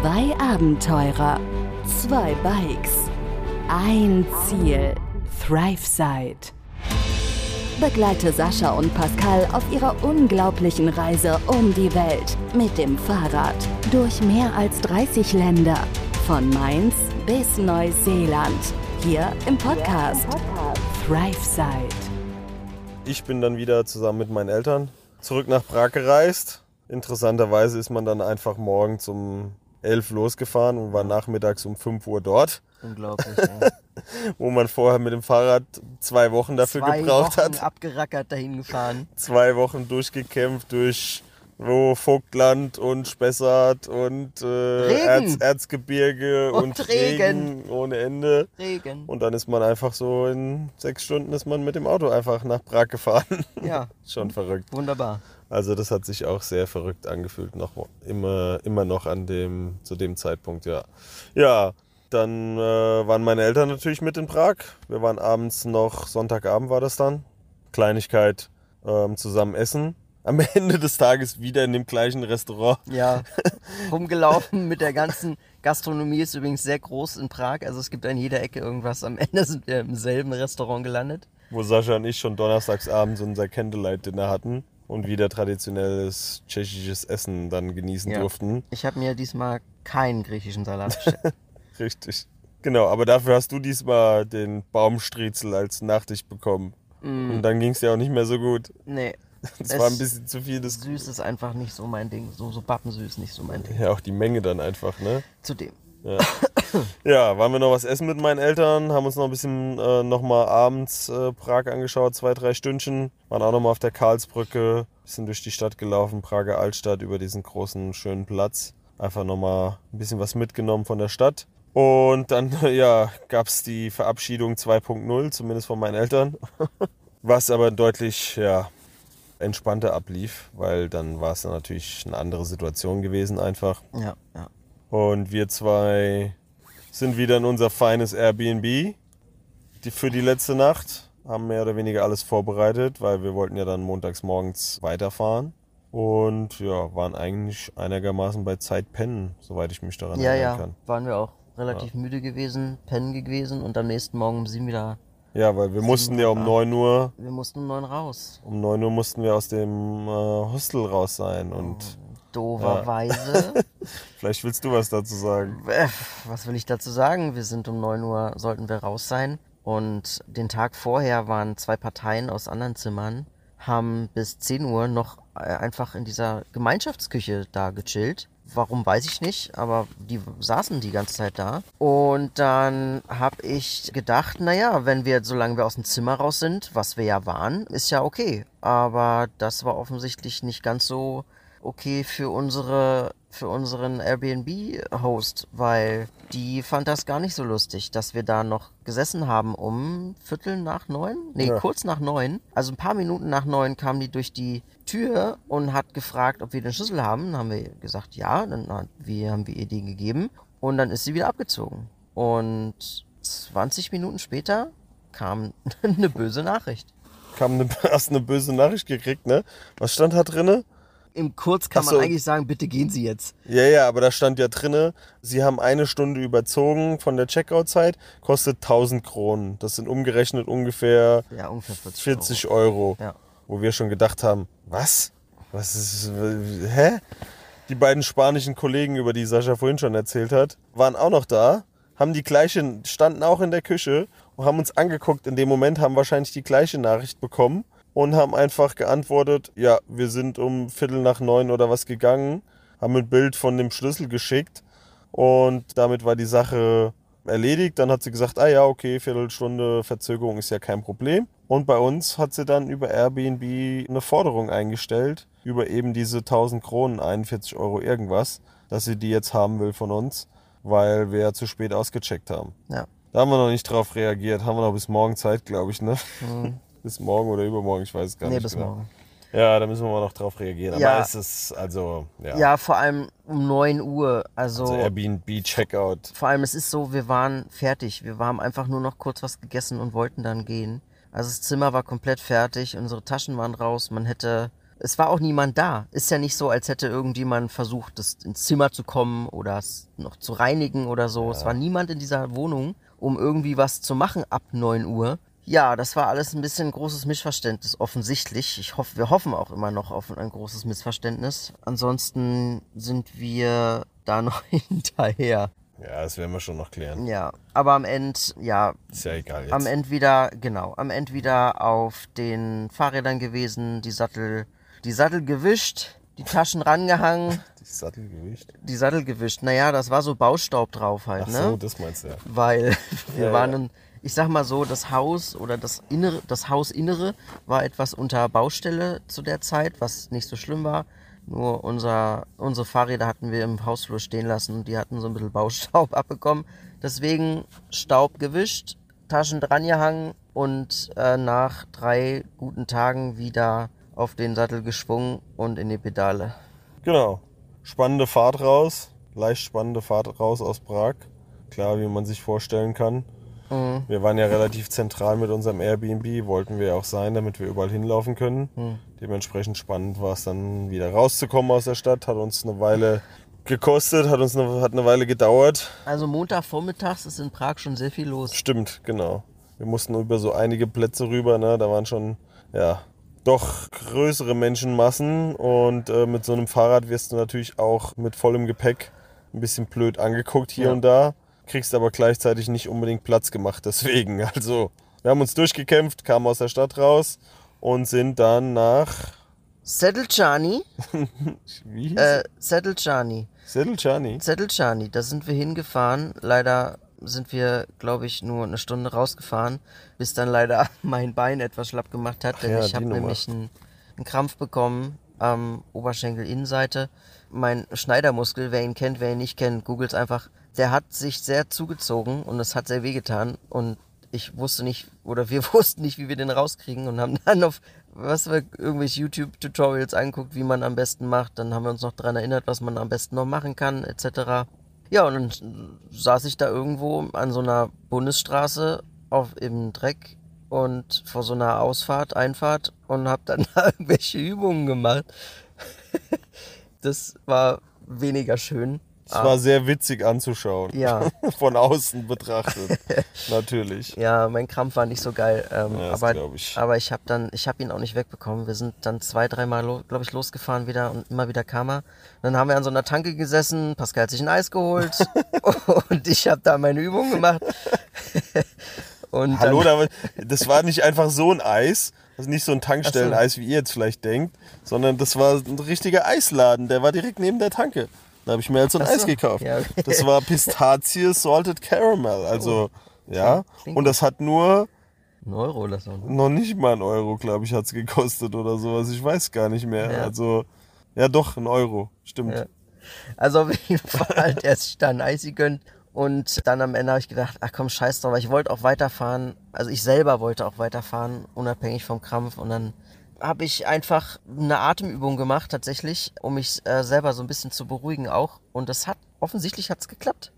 Zwei Abenteurer, zwei Bikes, ein Ziel, ThriveSide. Begleite Sascha und Pascal auf ihrer unglaublichen Reise um die Welt mit dem Fahrrad durch mehr als 30 Länder, von Mainz bis Neuseeland, hier im Podcast, ThriveSide. Ich bin dann wieder zusammen mit meinen Eltern zurück nach Prag gereist. Interessanterweise ist man dann einfach morgens um 11 losgefahren und war nachmittags um 5 Uhr dort. Unglaublich. Ja. wo man vorher mit dem Fahrrad zwei Wochen dafür Zwei gebraucht Wochen hat. abgerackert dahin gefahren. Zwei Wochen durchgekämpft durch wo Vogtland und Spessart und äh, Regen. Erz, Erzgebirge und, Und Regen. ohne Ende. Regen. Und dann ist man einfach so in sechs Stunden ist man mit dem Auto einfach nach Prag gefahren. Ja, Schon verrückt. wunderbar. Also das hat sich auch sehr verrückt angefühlt, noch immer, immer noch an dem, zu dem Zeitpunkt, ja. Ja, dann äh, waren meine Eltern natürlich mit in Prag. Wir waren abends noch, Sonntagabend war das dann, Kleinigkeit ähm, zusammen essen. Am Ende des Tages wieder in dem gleichen Restaurant. Ja, rumgelaufen mit der ganzen Gastronomie ist übrigens sehr groß in Prag. Also es gibt an jeder Ecke irgendwas. Am Ende sind wir im selben Restaurant gelandet. wo Sascha und ich schon donnerstags abends unser Candlelight-Dinner hatten und wieder traditionelles tschechisches Essen dann genießen Ja. durften. Ich habe mir diesmal keinen griechischen Salat bestellt. Richtig. Genau, aber dafür hast du diesmal den Baumstriezel als Nachtisch bekommen. Und dann ging es dir auch nicht mehr so gut. nee, Es Es- war ein bisschen zu viel. Das, süß ist einfach nicht so mein Ding. So, so bappensüß nicht so mein Ding. ja, auch die Menge dann einfach, ne? Zudem. Ja, waren wir noch was essen mit meinen Eltern, haben uns noch ein bisschen äh, nochmal abends äh, Prag angeschaut, zwei, drei Stündchen. Waren auch nochmal auf der Karlsbrücke, bisschen durch die Stadt gelaufen, Prager Altstadt, über diesen großen, schönen Platz. Einfach nochmal ein bisschen was mitgenommen von der Stadt. Und dann, ja, gab's die Verabschiedung 2.0, zumindest von meinen Eltern. Was aber deutlich, ja, entspannter ablief, weil dann war es natürlich eine andere Situation gewesen einfach. Ja, ja. Und wir zwei sind wieder in unser feines Airbnb die, für die letzte Nacht. Haben mehr oder weniger alles vorbereitet, weil wir wollten ja dann montags morgens weiterfahren. Und ja, waren eigentlich einigermaßen bei Zeit pennen, soweit ich mich daran Ja, erinnern ja. kann. Waren wir auch relativ müde gewesen, pennen gewesen und am nächsten Morgen um sieben wieder. Ja, weil wir mussten ja um 9 Uhr, Wir mussten um neun raus. um 9 Uhr mussten wir aus dem äh, Hostel raus sein. Und Doverweise. vielleicht willst du was dazu sagen. Äh, Was will ich dazu sagen? Wir sind um 9 Uhr, sollten wir raus sein. Und den Tag vorher waren zwei Parteien aus anderen Zimmern, haben bis 10 Uhr noch äh, einfach in dieser Gemeinschaftsküche da gechillt. Warum weiß ich nicht, aber die saßen die ganze Zeit da. Und dann habe ich gedacht, naja, wenn wir, solange wir aus dem Zimmer raus sind, was wir ja waren, ist ja okay. Aber das war offensichtlich nicht ganz so okay für unsere für unseren Airbnb-Host, weil die fand das gar nicht so lustig, dass wir da noch gesessen haben um Viertel nach neun, nee, Ja. kurz nach neun. Also ein paar Minuten nach neun kam die durch die Tür und hat gefragt, ob wir den Schlüssel haben. Dann haben wir gesagt, ja, dann hat, wir haben wir ihr den gegeben und dann ist sie wieder abgezogen. Und 20 Minuten später kam eine böse Nachricht. Kam eine, hast eine böse Nachricht gekriegt, ne? Was stand da drinne? Im Kurz kann so. man eigentlich sagen, bitte gehen Sie jetzt. Ja, ja, aber da stand ja drinne, sie haben eine Stunde überzogen von der Checkout-Zeit, kostet 1000 Kronen. Das sind umgerechnet ungefähr Ja, ungefähr 40, 40 Euro. Ja. Wo wir schon gedacht haben, was? Was ist, hä? Die beiden spanischen Kollegen, über die Sascha vorhin schon erzählt hat, waren auch noch da, haben die gleiche, standen auch in der Küche und haben uns angeguckt. In dem Moment haben wahrscheinlich die gleiche Nachricht bekommen und haben einfach geantwortet, ja, wir sind um Viertel nach neun oder was gegangen, haben ein Bild von dem Schlüssel geschickt und damit war die Sache erledigt. Dann hat sie gesagt, ah ja, okay, Viertelstunde Verzögerung ist ja kein Problem. Und bei uns hat sie dann über Airbnb eine Forderung eingestellt, über eben diese 1000 Kronen, 41 Euro irgendwas, dass sie die jetzt haben will von uns, weil wir ja zu spät ausgecheckt haben. Ja. Da haben wir noch nicht drauf reagiert, haben wir noch bis morgen Zeit, glaube ich, ne? Bis morgen oder übermorgen, ich weiß es gar. Nee, nicht. bis genau. morgen. Ja, da müssen wir mal noch drauf reagieren. Ja. Aber es ist also, ja, Ja, vor allem um 9 Uhr. Also, also Airbnb-Checkout. vor allem, es ist so, wir waren fertig. Wir haben einfach nur noch kurz was gegessen und wollten dann gehen. Also das Zimmer war komplett fertig, unsere Taschen waren raus. Man hätte es war auch niemand da. Ist ja nicht so, als hätte irgendjemand versucht, das ins Zimmer zu kommen oder es noch zu reinigen oder so. Es war niemand in dieser Wohnung, um irgendwie was zu machen ab 9 Uhr. Ja, das war alles ein bisschen großes Missverständnis, offensichtlich. Ich hoffe, wir hoffen auch immer noch auf ein großes Missverständnis. Ansonsten sind wir da noch hinterher. Ja, das werden wir schon noch klären. Ja, aber am Ende, ja, Ist ja egal jetzt. am Ende wieder, genau, am Ende wieder auf den Fahrrädern gewesen, die Sattel, die Sattel gewischt, die Taschen rangehangen, Das Sattelgewicht. die Sattel gewischt. Naja, das war so Baustaub drauf halt, Ach ne? so, das meinst du ja. Weil wir Ja, waren, ja. Ich sag mal so, das Haus oder das Innere, das Hausinnere war etwas unter Baustelle zu der Zeit, was nicht so schlimm war. Nur unser, unsere Fahrräder hatten wir im Hausflur stehen lassen und die hatten so ein bisschen Baustaub abbekommen. Deswegen Staub gewischt, Taschen drangehangen und äh, nach drei guten Tagen wieder auf den Sattel geschwungen und in die Pedale. Genau. Spannende Fahrt raus. Leicht spannende Fahrt raus aus Prag. Klar, wie man sich vorstellen kann. Mhm. Wir waren ja relativ zentral mit unserem Airbnb, wollten wir ja auch sein, damit wir überall hinlaufen können. Mhm. Dementsprechend spannend war es dann wieder rauszukommen aus der Stadt. Hat uns eine Weile gekostet, hat uns eine, hat eine Weile gedauert. Also Montagvormittags ist in Prag schon sehr viel los. Stimmt, genau. Wir mussten über so einige Plätze rüber, ne? Da waren schon, ja, doch größere Menschenmassen und äh, mit so einem Fahrrad wirst du natürlich auch mit vollem Gepäck ein bisschen blöd angeguckt hier Ja. und da, kriegst aber gleichzeitig nicht unbedingt Platz gemacht deswegen. Also, wir haben uns durchgekämpft, kamen aus der Stadt raus und sind dann nach Sedlčany, wie äh, Sedlčany, Sedlčany. Sedlčany, da sind wir hingefahren. Leider sind wir, glaube ich, nur eine Stunde rausgefahren, bis dann leider mein Bein etwas schlapp gemacht hat, denn ja, ich habe nämlich einen, einen Krampf bekommen am Oberschenkelinnenseite. Mein Schneidermuskel, wer ihn kennt, wer ihn nicht kennt, googelt einfach. Der hat sich sehr zugezogen und es hat sehr wehgetan und ich wusste nicht oder wir wussten nicht, wie wir den rauskriegen und haben dann auf was wir irgendwelche YouTube-Tutorials anguckt, wie man am besten macht. Dann haben wir uns noch daran erinnert, was man am besten noch machen kann, etc. Ja, und dann saß ich da irgendwo an so einer Bundesstraße auf, im Dreck und vor so einer Ausfahrt, Einfahrt und habe dann da irgendwelche Übungen gemacht. das war weniger schön. Es war sehr witzig anzuschauen. Ja. Von außen betrachtet. Natürlich. Ja, mein Krampf war nicht so geil. Ähm, Ja, aber, ich. aber ich habe dann, ich habe ihn auch nicht wegbekommen. Wir sind dann zwei, dreimal, glaube ich, losgefahren wieder und immer wieder kam er. Dann haben wir an so einer Tanke gesessen. Pascal hat sich ein Eis geholt und ich habe da meine Übung gemacht. und Hallo, dann, das war nicht einfach so ein Eis, das ist nicht so ein Tankstelleneis, wie ihr jetzt vielleicht denkt, sondern das war ein richtiger Eisladen, der war direkt neben der Tanke. Da habe ich mir halt so ein Ach so, Eis gekauft. ja, okay. Das war Pistazie Salted Caramel, also ja, klingt und das hat nur ein Euro oder so. noch nicht mal ein Euro, glaube ich, hat es gekostet oder sowas, ich weiß gar nicht mehr. Ja. Also ja doch, ein Euro, stimmt. Ja. Also auf jeden Fall hat er sich da ein Eis gegönnt. Und dann am Ende habe ich gedacht, ach komm, scheiß drauf, ich wollte auch weiterfahren. Also ich selber wollte auch weiterfahren, unabhängig vom Krampf. Und dann habe ich einfach eine Atemübung gemacht, tatsächlich, um mich äh, selber so ein bisschen zu beruhigen auch. Und das hat, offensichtlich hat es geklappt.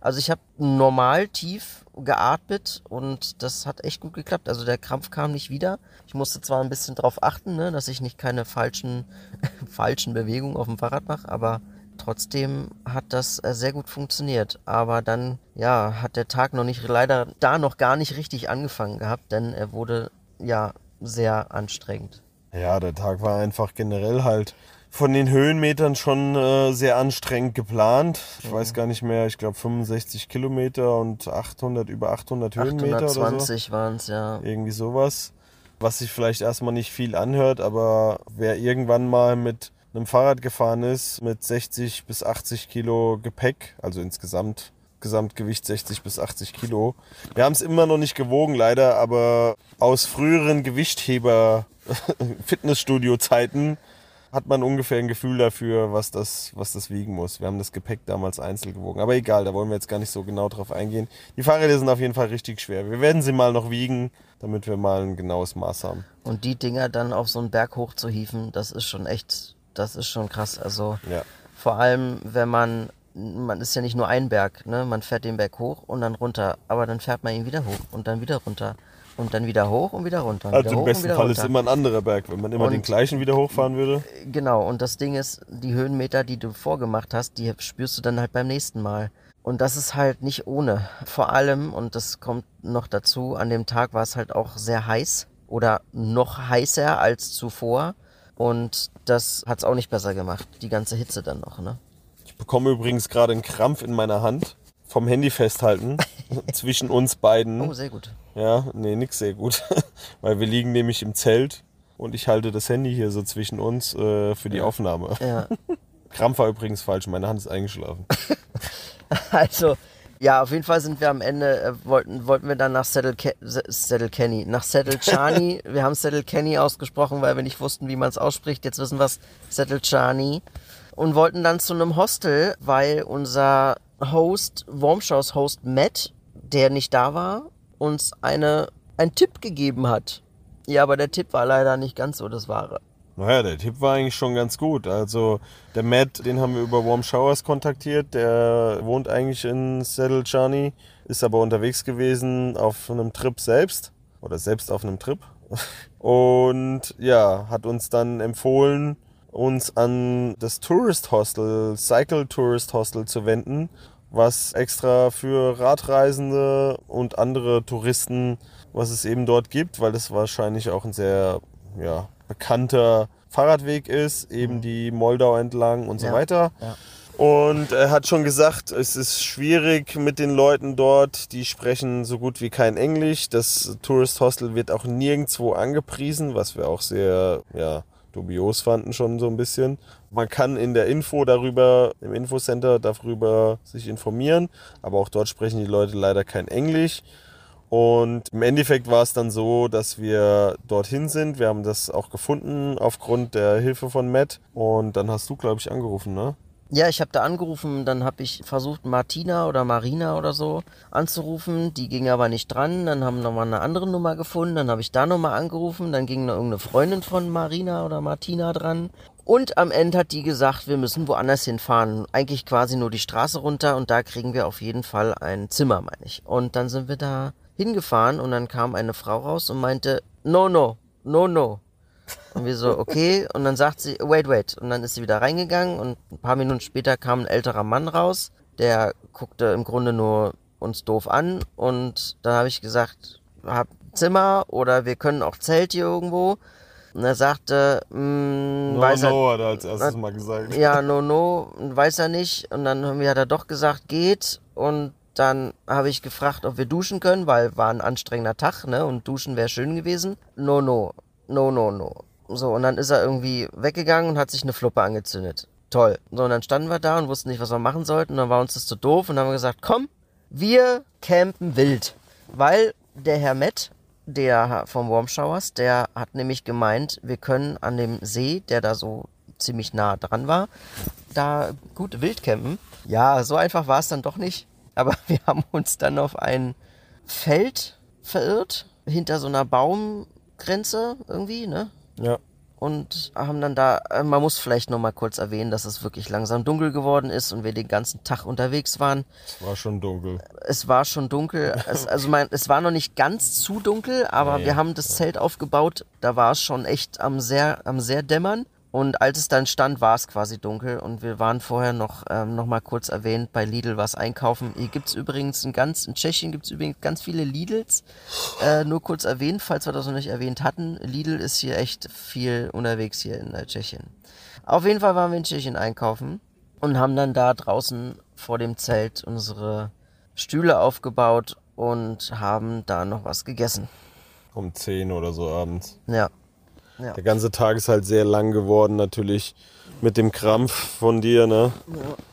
Also ich habe normal tief geatmet und das hat echt gut geklappt. Also der Krampf kam nicht wieder. Ich musste zwar ein bisschen drauf achten, ne, dass ich nicht keine falschen, falschen Bewegungen auf dem Fahrrad mache, aber trotzdem hat das äh, sehr gut funktioniert. Aber dann, ja, hat der Tag noch nicht, leider da noch gar nicht richtig angefangen gehabt, denn er wurde, ja, sehr anstrengend. Ja, der Tag war einfach generell halt von den Höhenmetern schon äh, sehr anstrengend geplant. Ich Mhm. weiß gar nicht mehr, ich glaube 65 Kilometer und 800, über 800 Höhenmeter oder so. 820 waren es, ja. Irgendwie sowas. Was sich vielleicht erstmal nicht viel anhört, aber wer irgendwann mal mit einem Fahrrad gefahren ist, mit 60 bis 80 Kilo Gepäck, also insgesamt Gesamtgewicht 60 bis 80 Kilo. Wir haben es immer noch nicht gewogen, leider, aber aus früheren Gewichtheber Fitnessstudio-Zeiten hat man ungefähr ein Gefühl dafür, was das, was das wiegen muss. Wir haben das Gepäck damals einzeln gewogen. Aber egal, da wollen wir jetzt gar nicht so genau drauf eingehen. Die Fahrräder sind auf jeden Fall richtig schwer. Wir werden sie mal noch wiegen, damit wir mal ein genaues Maß haben. Und die Dinger dann auf so einen Berg hoch zu hieven, das ist schon echt, das ist schon krass. Also Ja. vor allem, wenn man, man ist ja nicht nur ein Berg, ne? Man fährt den Berg hoch und dann runter, aber dann fährt man ihn wieder hoch und dann wieder runter. und dann wieder hoch und wieder runter. Und Also wieder im besten Fall runter. ist immer ein anderer Berg, wenn man immer Und- den gleichen wieder hochfahren würde. Genau, und das Ding ist, die Höhenmeter, die du vorgemacht hast, die spürst du dann halt beim nächsten Mal. Und das ist halt nicht ohne. Vor allem, und das kommt noch dazu, an dem Tag war es halt auch sehr heiß oder noch heißer als zuvor. Und das hat es auch nicht besser gemacht, die ganze Hitze dann noch, ne? Ich bekomme übrigens gerade einen Krampf in meiner Hand vom Handy festhalten zwischen uns beiden. Oh, sehr gut. Ja, nee, nix sehr gut. Weil wir liegen nämlich im Zelt und ich halte das Handy hier so zwischen uns äh, für die Aufnahme. Ja, Krampf war übrigens falsch, meine Hand ist eingeschlafen. also, ja, auf jeden Fall sind wir am Ende, äh, wollten, wollten wir dann nach Saddle, Ke Saddle Kenny, nach Saddle Chani. wir haben Saddle Kenny ausgesprochen, weil wir nicht wussten, wie man es ausspricht. Jetzt wissen wir es, Saddle Chani. Und wollten dann zu einem Hostel, weil unser Host, Wormshows Host Matt, der nicht da war, uns eine, einen Tipp gegeben hat. Ja, aber der Tipp war leider nicht ganz so das Wahre. Naja, der Tipp war eigentlich schon ganz gut. Also der Matt, den haben wir über Warm Showers kontaktiert. Der wohnt eigentlich in Saddle Chani, ist aber unterwegs gewesen auf einem Trip selbst oder selbst auf einem Trip. Und ja, hat uns dann empfohlen, uns an das Tourist Hostel, Cycle Tourist Hostel zu wenden, was extra für Radreisende und andere Touristen, was es eben dort gibt, weil das wahrscheinlich auch ein sehr ja, bekannter Fahrradweg ist, eben die Moldau entlang und so Ja, weiter. ja. Und er hat schon gesagt, es ist schwierig mit den Leuten dort, die sprechen so gut wie kein Englisch. Das Tourist Hostel wird auch nirgendwo angepriesen, was wir auch sehr ja, dubios fanden schon so ein bisschen. Man kann in der Info darüber, im Infocenter darüber sich informieren, aber auch dort sprechen die Leute leider kein Englisch. Und im Endeffekt war es dann so, dass wir dorthin sind. Wir haben das auch gefunden aufgrund der Hilfe von Matt. Und dann hast du, glaube ich, angerufen, ne? Ja, ich habe da angerufen, dann habe ich versucht, Martina oder Marina oder so anzurufen. Die ging aber nicht dran. Dann haben wir nochmal eine andere Nummer gefunden. Dann habe ich da nochmal angerufen. Dann ging noch irgendeine Freundin von Marina oder Martina dran. Und am Ende hat die gesagt, wir müssen woanders hinfahren. Eigentlich quasi nur die Straße runter und da kriegen wir auf jeden Fall ein Zimmer, meine ich. Und dann sind wir da hingefahren und dann kam eine Frau raus und meinte, no, no, no, no. Und wir so, okay. Und dann sagt sie, wait, wait. Und dann ist sie wieder reingegangen und ein paar Minuten später kam ein älterer Mann raus. Der guckte im Grunde nur uns doof an. Und dann habe ich gesagt, hab Zimmer oder wir können auch Zelt hier irgendwo. Und er sagte, mm, weiß er, no, hat er als erstes mal gesagt. ja, no, no, weiß er nicht. Und dann hat er doch gesagt, geht. Und dann habe ich gefragt, ob wir duschen können, weil war ein anstrengender Tag, ne? Und duschen wäre schön gewesen. No, no, no, no, no. So, und dann ist er irgendwie weggegangen und hat sich eine Fluppe angezündet. Toll. So, und dann standen wir da und wussten nicht, was wir machen sollten. Und dann war uns das zu doof und dann haben wir gesagt, komm, wir campen wild. Weil der Herr Met, der vom Warm Showers, der hat nämlich gemeint, wir können an dem See, der da so ziemlich nah dran war, da gut wild campen. Ja, so einfach war es dann doch nicht. Aber wir haben uns dann auf ein Feld verirrt, hinter so einer Baumgrenze irgendwie, ne? Ja. und haben dann da, äh, man muss vielleicht noch mal kurz erwähnen, dass es wirklich langsam dunkel geworden ist und wir den ganzen Tag unterwegs waren. Es war schon dunkel. Es war schon dunkel, es, also mein, es war noch nicht ganz zu dunkel, aber Nee. wir haben das Zelt aufgebaut, da war es schon echt am sehr, am sehr dämmern. Und als es dann stand, war es quasi dunkel und wir waren vorher noch, ähm, noch mal kurz erwähnt, bei Lidl was einkaufen. Hier gibt's übrigens in ganz, in Tschechien gibt's übrigens ganz viele Lidls. Äh, nur kurz erwähnt, falls wir das noch nicht erwähnt hatten. Lidl ist hier echt viel unterwegs hier in äh, Tschechien. Auf jeden Fall waren wir in Tschechien einkaufen und haben dann da draußen vor dem Zelt unsere Stühle aufgebaut und haben da noch was gegessen. Um 10 oder so abends. Ja. Der ganze Tag ist halt sehr lang geworden, natürlich mit dem Krampf von dir, ne?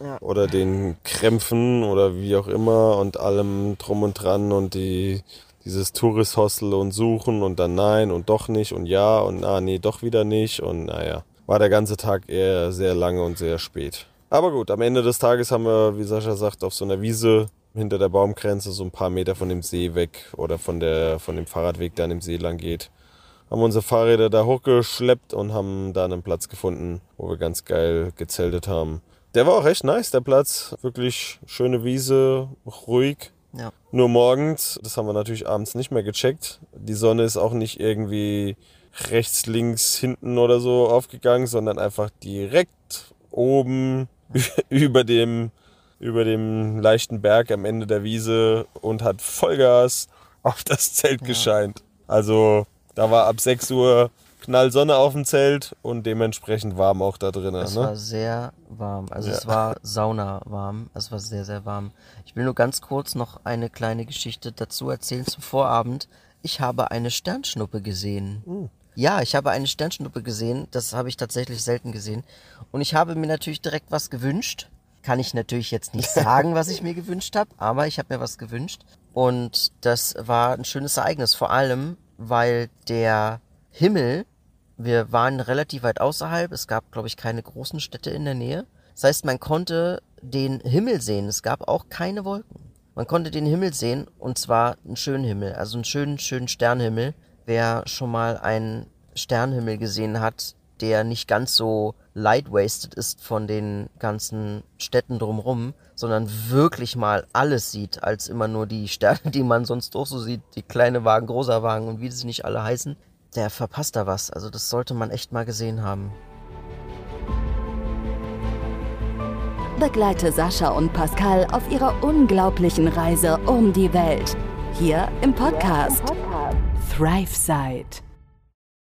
ja. Oder den Krämpfen oder wie auch immer und allem drum und dran und die, dieses Tourist-Hostel und suchen und dann nein und doch nicht und ja und ah, nee, doch wieder nicht und naja. War der ganze Tag eher sehr lange und sehr spät. Aber gut, am Ende des Tages haben wir, wie Sascha sagt, auf so einer Wiese hinter der Baumgrenze, so ein paar Meter von dem See weg oder von, der, von dem Fahrradweg, der an dem See lang geht, haben unsere Fahrräder da hochgeschleppt und haben da einen Platz gefunden, wo wir ganz geil gezeltet haben. Der war auch recht nice, der Platz. Wirklich schöne Wiese, ruhig. Ja. Nur morgens, das haben wir natürlich abends nicht mehr gecheckt. Die Sonne ist auch nicht irgendwie rechts, links, hinten oder so aufgegangen, sondern einfach direkt oben über dem, über dem leichten Berg am Ende der Wiese und hat Vollgas auf das Zelt gescheint. Also da war ab 6 Uhr Knallsonne auf dem Zelt und dementsprechend warm auch da drinnen. Es Ne? war sehr warm. Also Ja. es war sauna warm. Es war sehr, sehr warm. Ich will nur ganz kurz noch eine kleine Geschichte dazu erzählen zum Vorabend. Ich habe eine Sternschnuppe gesehen. Uh. Ja, ich habe eine Sternschnuppe gesehen. Das habe ich tatsächlich selten gesehen. Und ich habe mir natürlich direkt was gewünscht. Kann ich natürlich jetzt nicht sagen, was ich mir gewünscht habe, aber ich habe mir was gewünscht. Und das war ein schönes Ereignis, vor allem, weil der Himmel wir waren relativ weit außerhalb. Es gab, glaube ich, keine großen Städte in der Nähe. Das heißt, man konnte den Himmel sehen. Es gab auch keine Wolken. Man konnte den Himmel sehen und zwar einen schönen Himmel, also einen schönen, schönen Sternhimmel. Wer schon mal einen Sternhimmel gesehen hat, der nicht ganz so light-wasted ist von den ganzen Städten drumrum, sondern wirklich mal alles sieht, als immer nur die Sterne, die man sonst auch so sieht, die kleine Wagen, großer Wagen und wie sie nicht alle heißen, der verpasst da was. Also das sollte man echt mal gesehen haben. Begleite Sascha und Pascal auf ihrer unglaublichen Reise um die Welt. Hier im Podcast, ThriveSide.